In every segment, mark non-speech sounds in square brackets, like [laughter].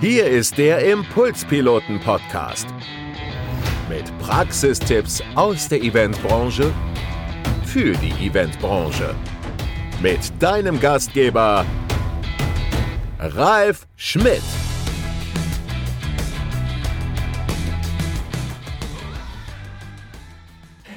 Hier ist der Impulspiloten-Podcast. Mit Praxistipps aus der Eventbranche für die Eventbranche. Mit deinem Gastgeber Ralf Schmidt.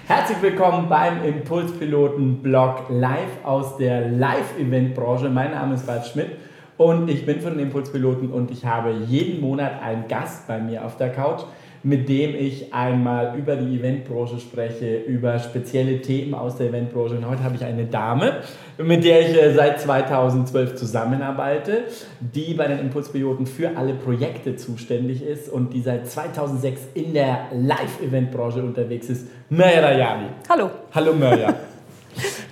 Herzlich willkommen beim Impulspiloten-Blog live aus der Live-Event-Branche. Mein Name ist Ralf Schmidt und ich bin von den Impulspiloten und ich habe jeden Monat einen Gast bei mir auf der Couch, mit dem ich einmal über die Eventbranche spreche, über spezielle Themen aus der Eventbranche. Und heute habe ich eine Dame, mit der ich äh, seit 2012 zusammenarbeite, die bei den Impulspiloten für alle Projekte zuständig ist und die seit 2006 in der Live-Eventbranche unterwegs ist. Mörja Rajani. Hallo. Hallo Mörja.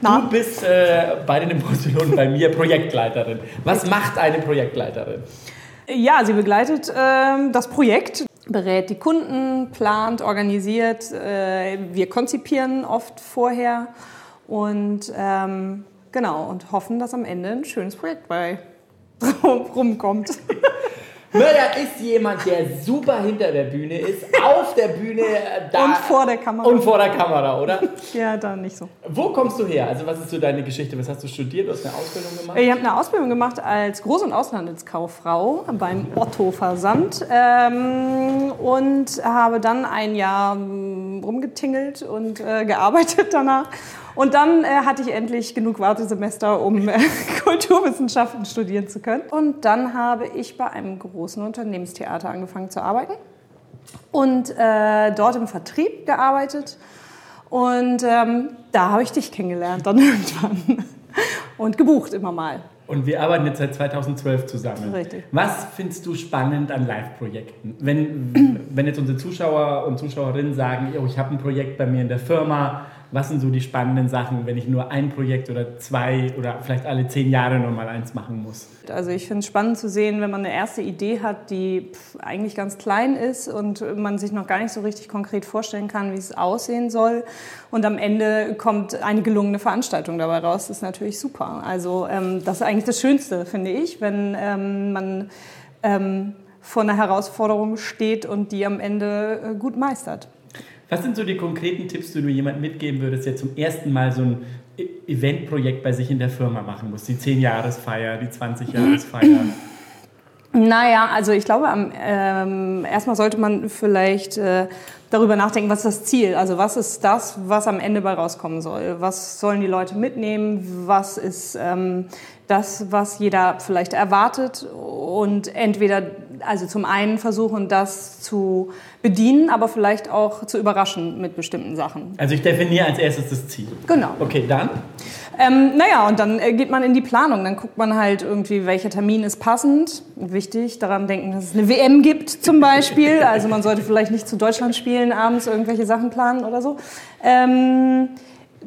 Na? Du bist äh, bei den Impulspiloten bei mir Projektleiterin. Was macht eine Projektleiterin? Ja, sie begleitet ähm, das Projekt, berät die Kunden, plant, organisiert. Äh, wir konzipieren oft vorher und ähm, genau und hoffen, dass am Ende ein schönes Projekt bei [laughs] rumkommt. Mörder ist jemand, der super hinter der Bühne ist, auf der Bühne äh, da. Und vor der Kamera. Und vor der Kamera, oder? [laughs] Ja, dann nicht so. Wo kommst du her? Also was ist so deine Geschichte? Was hast du studiert? Du hast eine Ausbildung gemacht? Ich habe eine Ausbildung gemacht als Groß- und Auslandskauffrau beim Otto Versand ähm, und habe dann ein Jahr ähm, rumgetingelt und äh, gearbeitet danach. Und dann äh, hatte ich endlich genug Wartesemester, um äh, Kulturwissenschaften studieren zu können. Und dann habe ich bei einem großen Unternehmenstheater angefangen zu arbeiten und äh, dort im Vertrieb gearbeitet. Und ähm, da habe ich dich kennengelernt dann [laughs] irgendwann und gebucht immer mal. Und wir arbeiten jetzt seit 2012 zusammen. Richtig. Was findest du spannend an Live-Projekten? Wenn, wenn jetzt unsere Zuschauer und Zuschauerinnen sagen, oh, ich habe ein Projekt bei mir in der Firma, was sind so die spannenden Sachen, wenn ich nur ein Projekt oder zwei oder vielleicht alle zehn Jahre nur mal eins machen muss? Also ich finde es spannend zu sehen, wenn man eine erste Idee hat, die eigentlich ganz klein ist und man sich noch gar nicht so richtig konkret vorstellen kann, wie es aussehen soll. Und am Ende kommt eine gelungene Veranstaltung dabei raus. Das ist natürlich super. Also ähm, das ist eigentlich das Schönste, finde ich, wenn ähm, man ähm, vor einer Herausforderung steht und die am Ende äh, gut meistert. Was sind so die konkreten Tipps, die du jemandem mitgeben würdest, der zum ersten Mal so ein E- Eventprojekt bei sich in der Firma machen muss? Die 10-Jahresfeier, die 20-Jahresfeier. Naja, also ich glaube, ähm, erstmal sollte man vielleicht äh, darüber nachdenken, was ist das Ziel? Also was ist das, was am Ende bei rauskommen soll? Was sollen die Leute mitnehmen? Was ist ähm, das, was jeder vielleicht erwartet? Und entweder, also zum einen versuchen, das zu bedienen, aber vielleicht auch zu überraschen mit bestimmten Sachen. Also ich definiere als erstes das Ziel. Genau. Okay, dann? Ähm, naja, und dann äh, geht man in die Planung. Dann guckt man halt irgendwie, welcher Termin ist passend. Wichtig, daran denken, dass es eine WM gibt zum Beispiel. [laughs] Also man sollte vielleicht nicht zu Deutschland spielen, abends irgendwelche Sachen planen oder so. Ähm,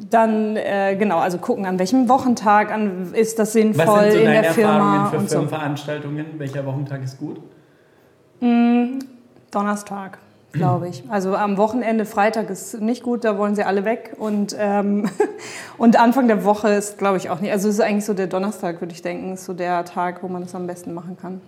dann, äh, genau, also gucken, an welchem Wochentag an, ist das Was sinnvoll sind so in der Firma Erfahrungen für und so. Firmenveranstaltungen? Welcher Wochentag ist gut? Donnerstag, glaube ich. Also am Wochenende, Freitag ist nicht gut, da wollen sie alle weg. Und, ähm, [laughs] und Anfang der Woche ist, glaube ich, auch nicht. Also es ist eigentlich so der Donnerstag, würde ich denken, ist so der Tag, wo man es am besten machen kann.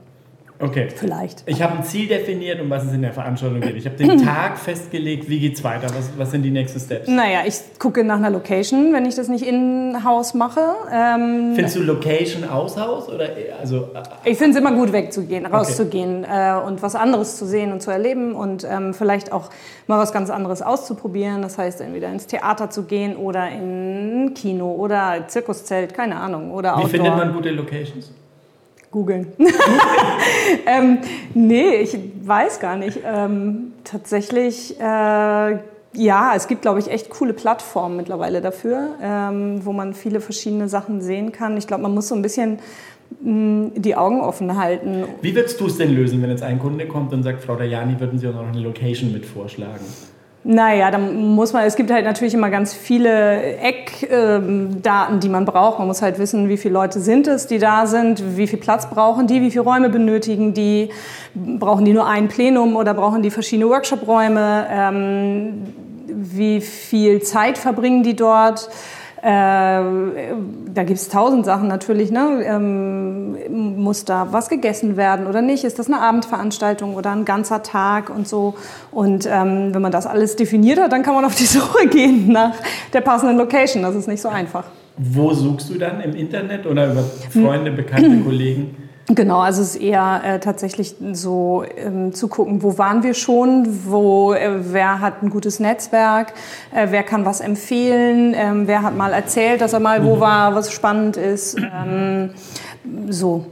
Okay. Vielleicht. Ich habe ein Ziel definiert, um was es in der Veranstaltung geht. Ich habe den [clears throat] Tag festgelegt, wie geht's weiter? Was, was sind die nächsten Steps? Naja, ich gucke nach einer Location, wenn ich das nicht in-house mache. Ähm, Findest du Location Aushaus oder eher- also äh, ich finde es immer gut, wegzugehen, rauszugehen äh, und was anderes zu sehen und zu erleben und ähm, vielleicht auch mal was ganz anderes auszuprobieren. Das heißt, entweder ins Theater zu gehen oder in Kino oder Zirkuszelt, keine Ahnung, oder wie Outdoor. findet man gute Locations? Googeln. [laughs] ähm, nee, ich weiß gar nicht. Ähm, tatsächlich, äh, ja, es gibt, glaube ich, echt coole Plattformen mittlerweile dafür, ähm, wo man viele verschiedene Sachen sehen kann. Ich glaube, man muss so ein bisschen mh, die Augen offen halten. Wie würdest du es denn lösen, wenn jetzt ein Kunde kommt und sagt, Frau Dajani, würden Sie uns noch eine Location mit vorschlagen? Naja, dann muss man, es gibt halt natürlich immer ganz viele Eckdaten, die man braucht. Man muss halt wissen, wie viele Leute sind es, die da sind, wie viel Platz brauchen die, wie viele Räume benötigen die, brauchen die nur ein Plenum oder brauchen die verschiedene Workshop-Räume, ähm, wie viel Zeit verbringen die dort. Äh, da gibt es tausend Sachen natürlich. Ne? Ähm, muss da was gegessen werden oder nicht? Ist das eine Abendveranstaltung oder ein ganzer Tag und so? Und ähm, wenn man das alles definiert hat, dann kann man auf die [laughs] Suche gehen nach der passenden Location. Das ist nicht so einfach. Wo suchst du dann im Internet oder über Freunde, Bekannte, [clears throat] Kollegen? Genau, also es ist eher äh, tatsächlich so ähm, zu gucken, wo waren wir schon, wo, äh, wer hat ein gutes Netzwerk, äh, wer kann was empfehlen, ähm, wer hat mal erzählt, dass er mal wo mhm. war, was spannend ist. Ähm, so.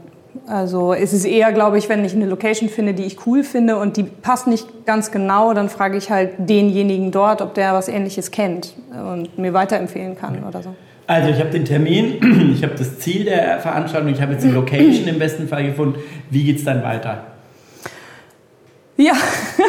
Also es ist eher, glaube ich, wenn ich eine Location finde, die ich cool finde und die passt nicht ganz genau, dann frage ich halt denjenigen dort, ob der was Ähnliches kennt und mir weiterempfehlen kann oder so. Also ich habe den Termin, [clears throat] ich habe das Ziel der Veranstaltung, ich habe jetzt die Location im besten Fall gefunden. Wie geht es dann weiter? Ja,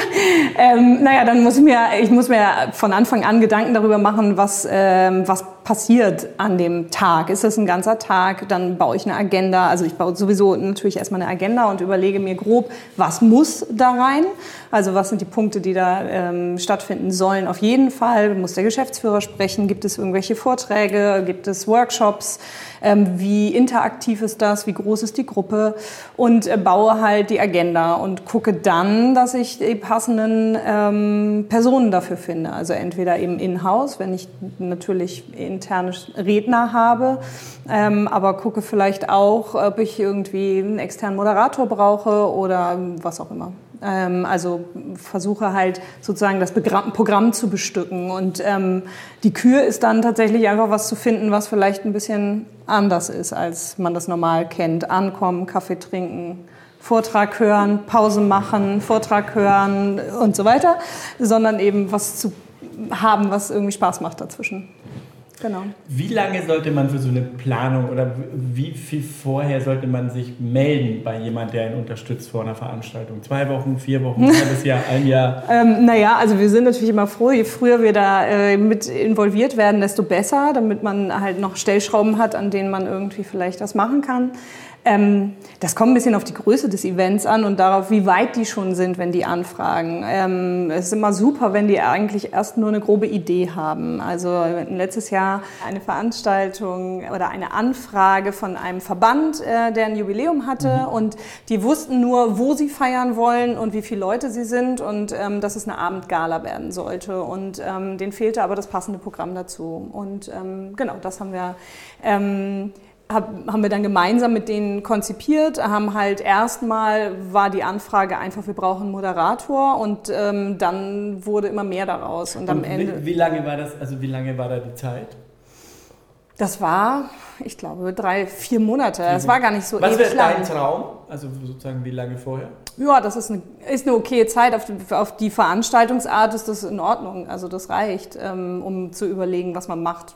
[laughs] ähm, naja, dann muss ich mir, ich muss mir von Anfang an Gedanken darüber machen, was, ähm, was passiert an dem Tag. Ist das ein ganzer Tag? Dann baue ich eine Agenda. Also ich baue sowieso natürlich erstmal eine Agenda und überlege mir grob, was muss da rein? Also was sind die Punkte, die da ähm, stattfinden sollen? Auf jeden Fall muss der Geschäftsführer sprechen. Gibt es irgendwelche Vorträge? Gibt es Workshops? Ähm, wie interaktiv ist das? Wie groß ist die Gruppe? Und äh, baue halt die Agenda und gucke dann, dass ich die passenden ähm, Personen dafür finde. Also entweder eben in-house, wenn ich natürlich interne Redner habe, ähm, aber gucke vielleicht auch, ob ich irgendwie einen externen Moderator brauche oder was auch immer. Ähm, also versuche halt sozusagen das Programm zu bestücken. Und ähm, die Kür ist dann tatsächlich einfach was zu finden, was vielleicht ein bisschen anders ist, als man das normal kennt. Ankommen, Kaffee trinken, Vortrag hören, Pause machen, Vortrag hören und so weiter, sondern eben was zu haben, was irgendwie Spaß macht dazwischen. Genau. Wie lange sollte man für so eine Planung oder wie viel vorher sollte man sich melden bei jemand, der ihn unterstützt vor einer Veranstaltung? Zwei Wochen, vier Wochen, ein halbes Jahr, ein Jahr? [laughs] ähm, naja, also wir sind natürlich immer froh, je früher wir da äh, mit involviert werden, desto besser, damit man halt noch Stellschrauben hat, an denen man irgendwie vielleicht was machen kann. Ähm, das kommt ein bisschen auf die Größe des Events an und darauf, wie weit die schon sind, wenn die anfragen. Ähm, es ist immer super, wenn die eigentlich erst nur eine grobe Idee haben. Also letztes Jahr eine Veranstaltung oder eine Anfrage von einem Verband, äh, der ein Jubiläum hatte mhm. und die wussten nur, wo sie feiern wollen und wie viele Leute sie sind und ähm, dass es eine Abendgala werden sollte. Und ähm, denen fehlte aber das passende Programm dazu. Und ähm, genau, das haben wir ähm, hab, haben wir dann gemeinsam mit denen konzipiert, haben halt erstmal war die Anfrage einfach, wir brauchen einen Moderator und ähm, dann wurde immer mehr daraus. Und, und am Ende. Wie, wie, lange war das, also wie lange war da die Zeit? Das war, ich glaube, drei, vier Monate. Es war gar nicht so. Was wäre dein Traum? Also sozusagen wie lange vorher? Ja, das ist eine, ist eine okay Zeit. Auf die, auf die Veranstaltungsart ist das in Ordnung. Also das reicht, ähm, um zu überlegen, was man macht.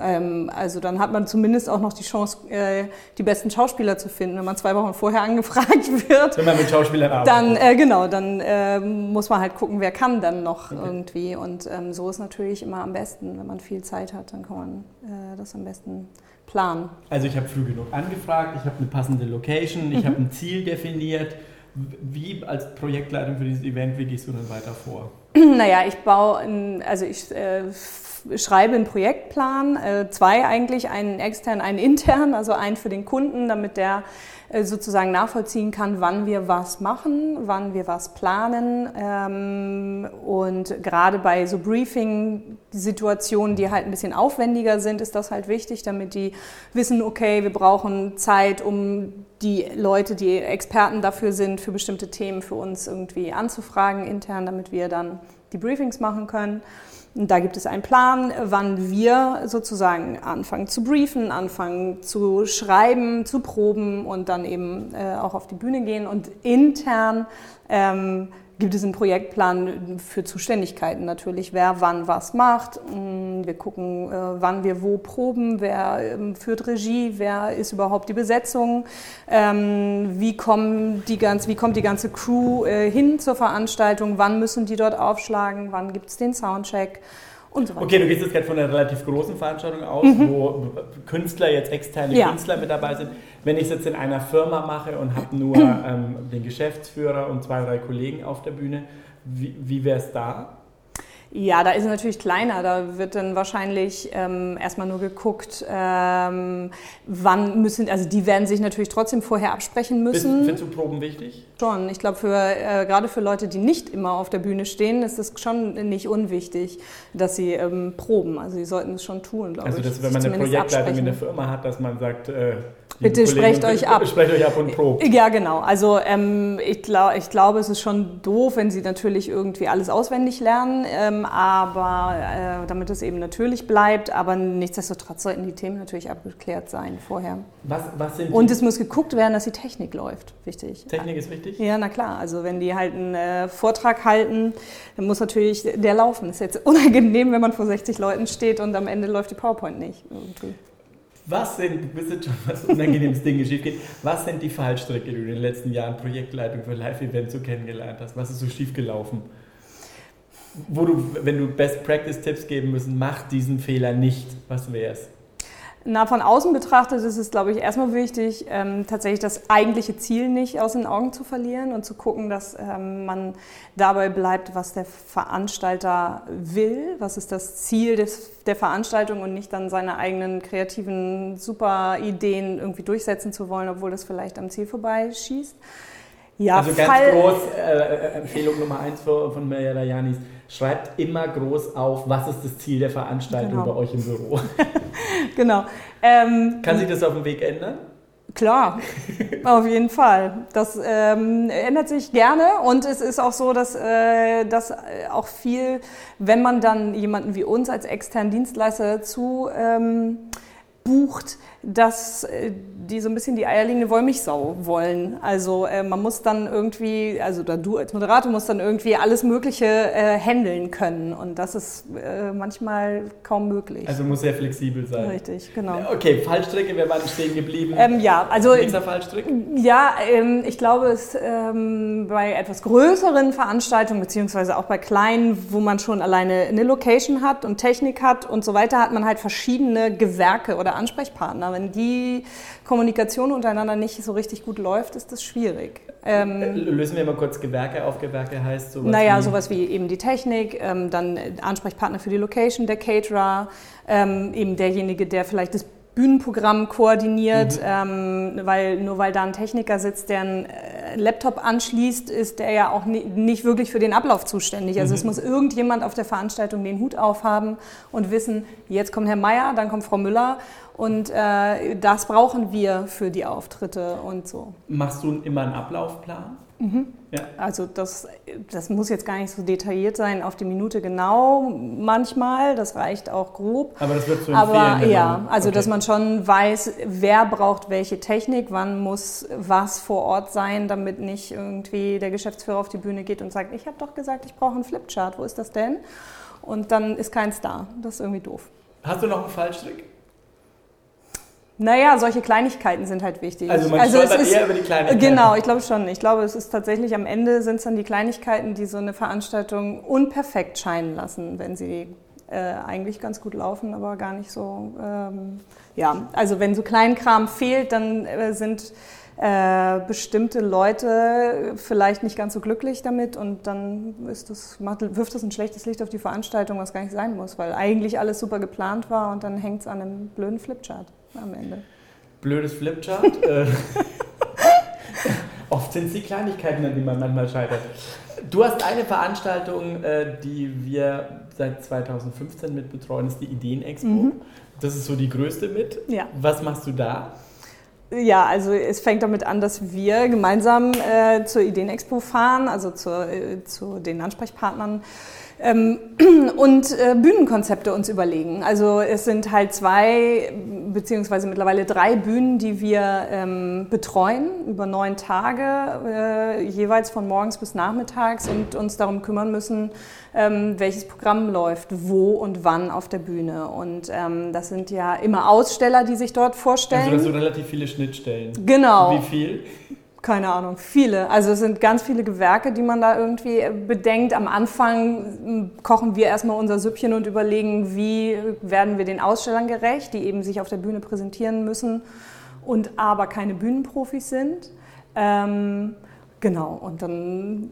Ähm, also dann hat man zumindest auch noch die Chance, äh, die besten Schauspieler zu finden. Wenn man zwei Wochen vorher [laughs] angefragt wird, wenn man mit Schauspielern arbeitet. Dann äh, genau, dann äh, muss man halt gucken, wer kann dann noch okay. irgendwie. Und ähm, so ist natürlich immer am besten, wenn man viel Zeit hat, dann kann man äh, das am besten planen. Also ich habe früh genug angefragt, ich habe eine passende Location, ich mhm. habe ein Ziel definiert. Wie als Projektleitung für dieses Event, wie gehst du dann weiter vor? [clears throat] Naja, ich baue, ein, also ich äh, schreibe einen Projektplan, äh, zwei eigentlich, einen extern, einen intern, also einen für den Kunden, damit der äh, sozusagen nachvollziehen kann, wann wir was machen, wann wir was planen. Ähm, und gerade bei so Briefing-Situationen, die halt ein bisschen aufwendiger sind, ist das halt wichtig, damit die wissen, okay, wir brauchen Zeit, um die Leute, die Experten dafür sind, für bestimmte Themen für uns irgendwie anzufragen intern, damit wir dann die Briefings machen können. Und da gibt es einen Plan, wann wir sozusagen anfangen zu briefen, anfangen zu schreiben, zu proben und dann eben äh, auch auf die Bühne gehen und intern ähm, gibt es einen Projektplan für Zuständigkeiten natürlich, wer wann was macht. Mm, wir gucken, äh, wann wir wo proben, wer ähm, führt Regie, wer ist überhaupt die Besetzung, ähm, wie, kommen die ganz, wie kommt die ganze Crew äh, hin zur Veranstaltung, wann müssen die dort aufschlagen, wann gibt es den Soundcheck. Und so weiter. Okay, du gehst jetzt gerade von einer relativ großen Veranstaltung aus, mhm. wo Künstler, jetzt externe ja. Künstler mit dabei sind. Wenn ich es jetzt in einer Firma mache und habe nur [clears throat] ähm, den Geschäftsführer und zwei, drei Kollegen auf der Bühne, wie, wie wäre es da? Ja, da ist es natürlich kleiner. Da wird dann wahrscheinlich ähm, erstmal nur geguckt, ähm, wann müssen, also die werden sich natürlich trotzdem vorher absprechen müssen. Findest du Proben wichtig? Schon. Ich glaube, für, äh, gerade für Leute, die nicht immer auf der Bühne stehen, ist es schon nicht unwichtig, dass sie ähm, proben. Also sie sollten es schon tun, glaube also, ich. Also, wenn man eine Projektleitung in der Firma hat, dass man sagt, äh, Bitte sprecht euch ab. Sprecht euch ab und probt. Ja, genau. Also ähm, ich, glaub, ich glaube, es ist schon doof, wenn sie natürlich irgendwie alles auswendig lernen, ähm, aber äh, damit es eben natürlich bleibt. Aber nichtsdestotrotz sollten die Themen natürlich abgeklärt sein vorher. Was, was sind und es muss geguckt werden, dass die Technik läuft. Wichtig. Technik ist wichtig? Ja, na klar. Also wenn die halt einen äh, Vortrag halten, dann muss natürlich der laufen. Ist jetzt unangenehm, wenn man vor 60 Leuten steht und am Ende läuft die PowerPoint nicht. Irgendwie. Was sind, du bist jetzt schon was unangenehmes Dinge schief geht, was sind die Fallstricke, die du in den letzten Jahren Projektleitung für Live-Events so kennengelernt hast? Was ist so schief gelaufen? Wo du, wenn du Best-Practice-Tipps geben müssen, mach diesen Fehler nicht. Was wäre es? Na, von außen betrachtet ist es, glaube ich, erstmal wichtig, ähm, tatsächlich das eigentliche Ziel nicht aus den Augen zu verlieren und zu gucken, dass ähm, man dabei bleibt, was der Veranstalter will, was ist das Ziel des, der Veranstaltung und nicht dann seine eigenen kreativen Super-Ideen irgendwie durchsetzen zu wollen, obwohl das vielleicht am Ziel vorbeischießt. Ja, also ganz Fall, groß, äh, äh, Empfehlung Nummer eins von Mirja Janis, schreibt immer groß auf, was ist das Ziel der Veranstaltung genau. bei euch im Büro. [laughs] genau. Ähm, Kann sich das auf dem Weg ändern? Klar, auf jeden Fall. Das ähm, ändert sich gerne und es ist auch so, dass, äh, dass auch viel, wenn man dann jemanden wie uns als externen Dienstleister zu ähm, bucht, dass äh, die so ein bisschen die eierlegende Wollmilchsau wollen. Also äh, man muss dann irgendwie, also du als Moderator musst dann irgendwie alles Mögliche äh, handeln können und das ist äh, manchmal kaum möglich. Also muss sehr flexibel sein. Richtig, genau. Okay, Fallstrecke, wer war stehen geblieben? Ähm, ja, also nächster Fallstrick. Ja, ähm, ich glaube, es ähm, bei etwas größeren Veranstaltungen beziehungsweise auch bei kleinen, wo man schon alleine eine Location hat und Technik hat und so weiter, hat man halt verschiedene Gewerke oder Ansprechpartner. Wenn die Kommunikation untereinander nicht so richtig gut läuft, ist das schwierig. Ähm, äh, Lösen wir mal kurz Gewerke auf. Gewerke heißt sowas Naja, wie sowas wie eben die Technik, ähm, dann Ansprechpartner für die Location, der Caterer, ähm, eben derjenige, der vielleicht das Bühnenprogramm koordiniert, mhm. ähm, weil nur weil da ein Techniker sitzt, der einen äh, Laptop anschließt, ist der ja auch nie, nicht wirklich für den Ablauf zuständig. Also mhm. es muss irgendjemand auf der Veranstaltung den Hut aufhaben und wissen, jetzt kommt Herr Meier, dann kommt Frau Müller und äh, das brauchen wir für die Auftritte und so. Machst du immer einen Ablaufplan? Mhm. Ja. Also das, das muss jetzt gar nicht so detailliert sein, auf die Minute genau manchmal, das reicht auch grob. Aber das wird so empfehlen. Aber ja, also okay. dass man schon weiß, wer braucht welche Technik, wann muss was vor Ort sein, damit nicht irgendwie der Geschäftsführer auf die Bühne geht und sagt, ich habe doch gesagt, ich brauche einen Flipchart, wo ist das denn? Und dann ist keins da. Das ist irgendwie doof. Hast du noch einen Fallstrick? Naja, solche Kleinigkeiten sind halt wichtig. Also man also es ist, eher über die Kleinigkeiten. Genau, ich glaube schon. Ich glaube, es ist tatsächlich am Ende sind es dann die Kleinigkeiten, die so eine Veranstaltung unperfekt scheinen lassen, wenn sie äh, eigentlich ganz gut laufen, aber gar nicht so. Ähm, ja, also wenn so Kleinkram fehlt, dann äh, sind äh, bestimmte Leute vielleicht nicht ganz so glücklich damit und dann ist das, wirft das ein schlechtes Licht auf die Veranstaltung, was gar nicht sein muss, weil eigentlich alles super geplant war und dann hängt es an einem blöden Flipchart am Ende. Blödes Flipchart. [laughs] Äh, [laughs] oft sind es die Kleinigkeiten, an die man manchmal scheitert. Du hast eine Veranstaltung, äh, die wir seit 2015 mit betreuen, ist die Ideenexpo. Mhm. Das ist so die größte mit. Ja. Was machst du da? Ja, also es fängt damit an, dass wir gemeinsam äh, zur Ideenexpo fahren, also zur, äh, zu den Ansprechpartnern [clears throat] und äh, Bühnenkonzepte uns überlegen. Also es sind halt zwei beziehungsweise mittlerweile drei Bühnen, die wir ähm, betreuen über neun Tage, äh, jeweils von morgens bis nachmittags und uns darum kümmern müssen, ähm, welches Programm läuft, wo und wann auf der Bühne. Und ähm, das sind ja immer Aussteller, die sich dort vorstellen. Also das sind relativ viele Schnittstellen. Genau. Wie viel? Keine Ahnung, viele. Also es sind ganz viele Gewerke, die man da irgendwie bedenkt. Am Anfang hm, kochen wir erstmal unser Süppchen und überlegen, wie werden wir den Ausstellern gerecht, die eben sich auf der Bühne präsentieren müssen und aber keine Bühnenprofis sind. Ähm, Genau, und dann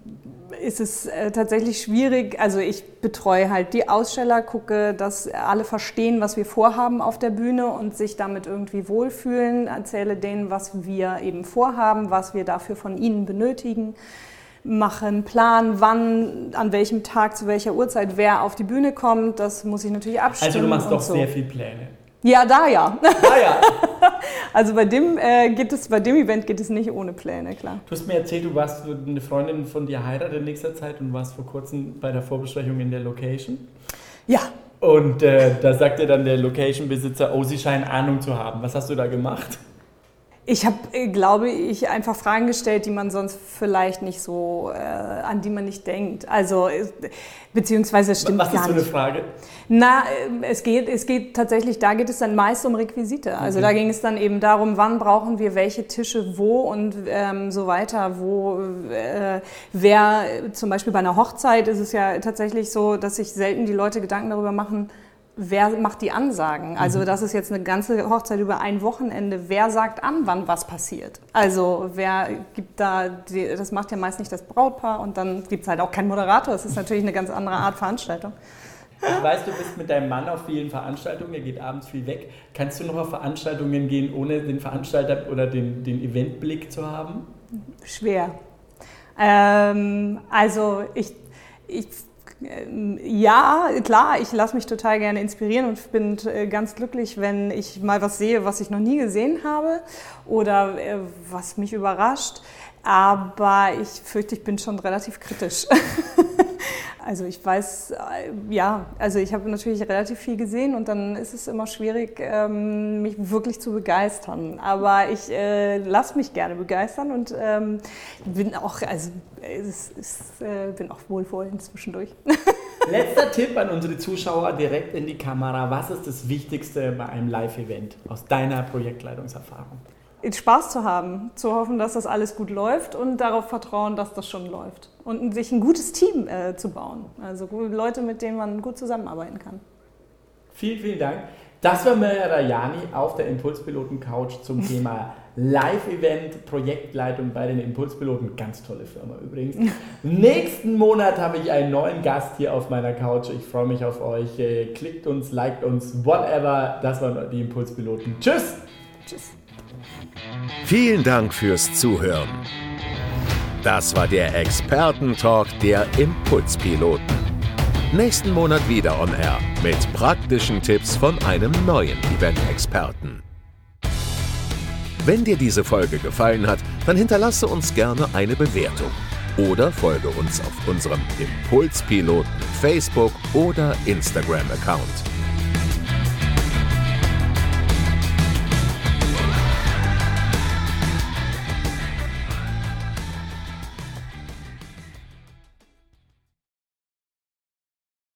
ist es äh, tatsächlich schwierig. Also ich betreue halt die Aussteller, gucke, dass alle verstehen, was wir vorhaben auf der Bühne und sich damit irgendwie wohlfühlen, erzähle denen, was wir eben vorhaben, was wir dafür von ihnen benötigen, mache einen Plan, wann, an welchem Tag, zu welcher Uhrzeit wer auf die Bühne kommt. Das muss ich natürlich abstimmen. Also du machst doch so. sehr viel Pläne. Ja, da ja. Ah ja. [laughs] Also bei dem, äh, geht es, bei dem Event geht es nicht ohne Pläne, klar. Du hast mir erzählt, du warst eine Freundin von dir heiratet in nächster Zeit und warst vor kurzem bei der Vorbesprechung in der Location. Ja, Und äh, da sagte dann der Location-Besitzer, oh, sie scheinen Ahnung zu haben. Was hast du da gemacht? Ich habe, äh, glaube ich, einfach Fragen gestellt, die man sonst vielleicht nicht so, äh, an die man nicht denkt. Also, äh, beziehungsweise stimmt Was ist gar so eine nicht. Frage? Na, äh, es geht, es geht tatsächlich, da geht es dann meist um Requisite. Also Okay. da ging es dann eben darum, wann brauchen wir welche Tische wo und ähm, so weiter. Wo, äh, wer, zum Beispiel bei einer Hochzeit ist es ja tatsächlich so, dass sich selten die Leute Gedanken darüber machen, wer macht die Ansagen. Also das ist jetzt eine ganze Hochzeit über ein Wochenende. Wer sagt an, wann was passiert? Also wer gibt da, die, das macht ja meist nicht das Brautpaar und dann gibt es halt auch keinen Moderator. Das ist natürlich eine ganz andere Art Veranstaltung. Ich weiß, du bist mit deinem Mann auf vielen Veranstaltungen, er geht abends viel weg. Kannst du noch auf Veranstaltungen gehen, ohne den Veranstalter oder den, den Eventblick zu haben? Schwer. Ähm, also ich, ich ja, klar, ich lasse mich total gerne inspirieren und bin äh, ganz glücklich, wenn ich mal was sehe, was ich noch nie gesehen habe oder äh, was mich überrascht. Aber ich fürchte, ich bin schon relativ kritisch. [laughs] Also ich weiß, äh, ja, also ich habe natürlich relativ viel gesehen und dann ist es immer schwierig, ähm, mich wirklich zu begeistern. Aber ich äh, lasse mich gerne begeistern und ähm, bin auch, also es ist, äh, bin auch wohlwollend zwischendurch. [laughs] Letzter Tipp an unsere Zuschauer direkt in die Kamera. Was ist das Wichtigste bei einem Live-Event aus deiner Projektleitungserfahrung? Spaß zu haben, zu hoffen, dass das alles gut läuft und darauf vertrauen, dass das schon läuft. Und sich ein gutes Team äh, zu bauen. Also Leute, mit denen man gut zusammenarbeiten kann. Vielen, vielen Dank. Das war Mirja Rajani auf der Impulspiloten-Couch zum [laughs] Thema Live-Event, Projektleitung bei den Impulspiloten. Ganz tolle Firma übrigens. Nächsten Monat habe ich einen neuen Gast hier auf meiner Couch. Ich freue mich auf euch. Äh, Klickt uns, liked uns, whatever. Das waren die Impulspiloten. Tschüss! Tschüss. Vielen Dank fürs Zuhören. Das war der Expertentalk der Impulspiloten. Nächsten Monat wieder on Air mit praktischen Tipps von einem neuen Event-Experten. Wenn dir diese Folge gefallen hat, dann hinterlasse uns gerne eine Bewertung oder folge uns auf unserem Impulspiloten Facebook oder Instagram-Account.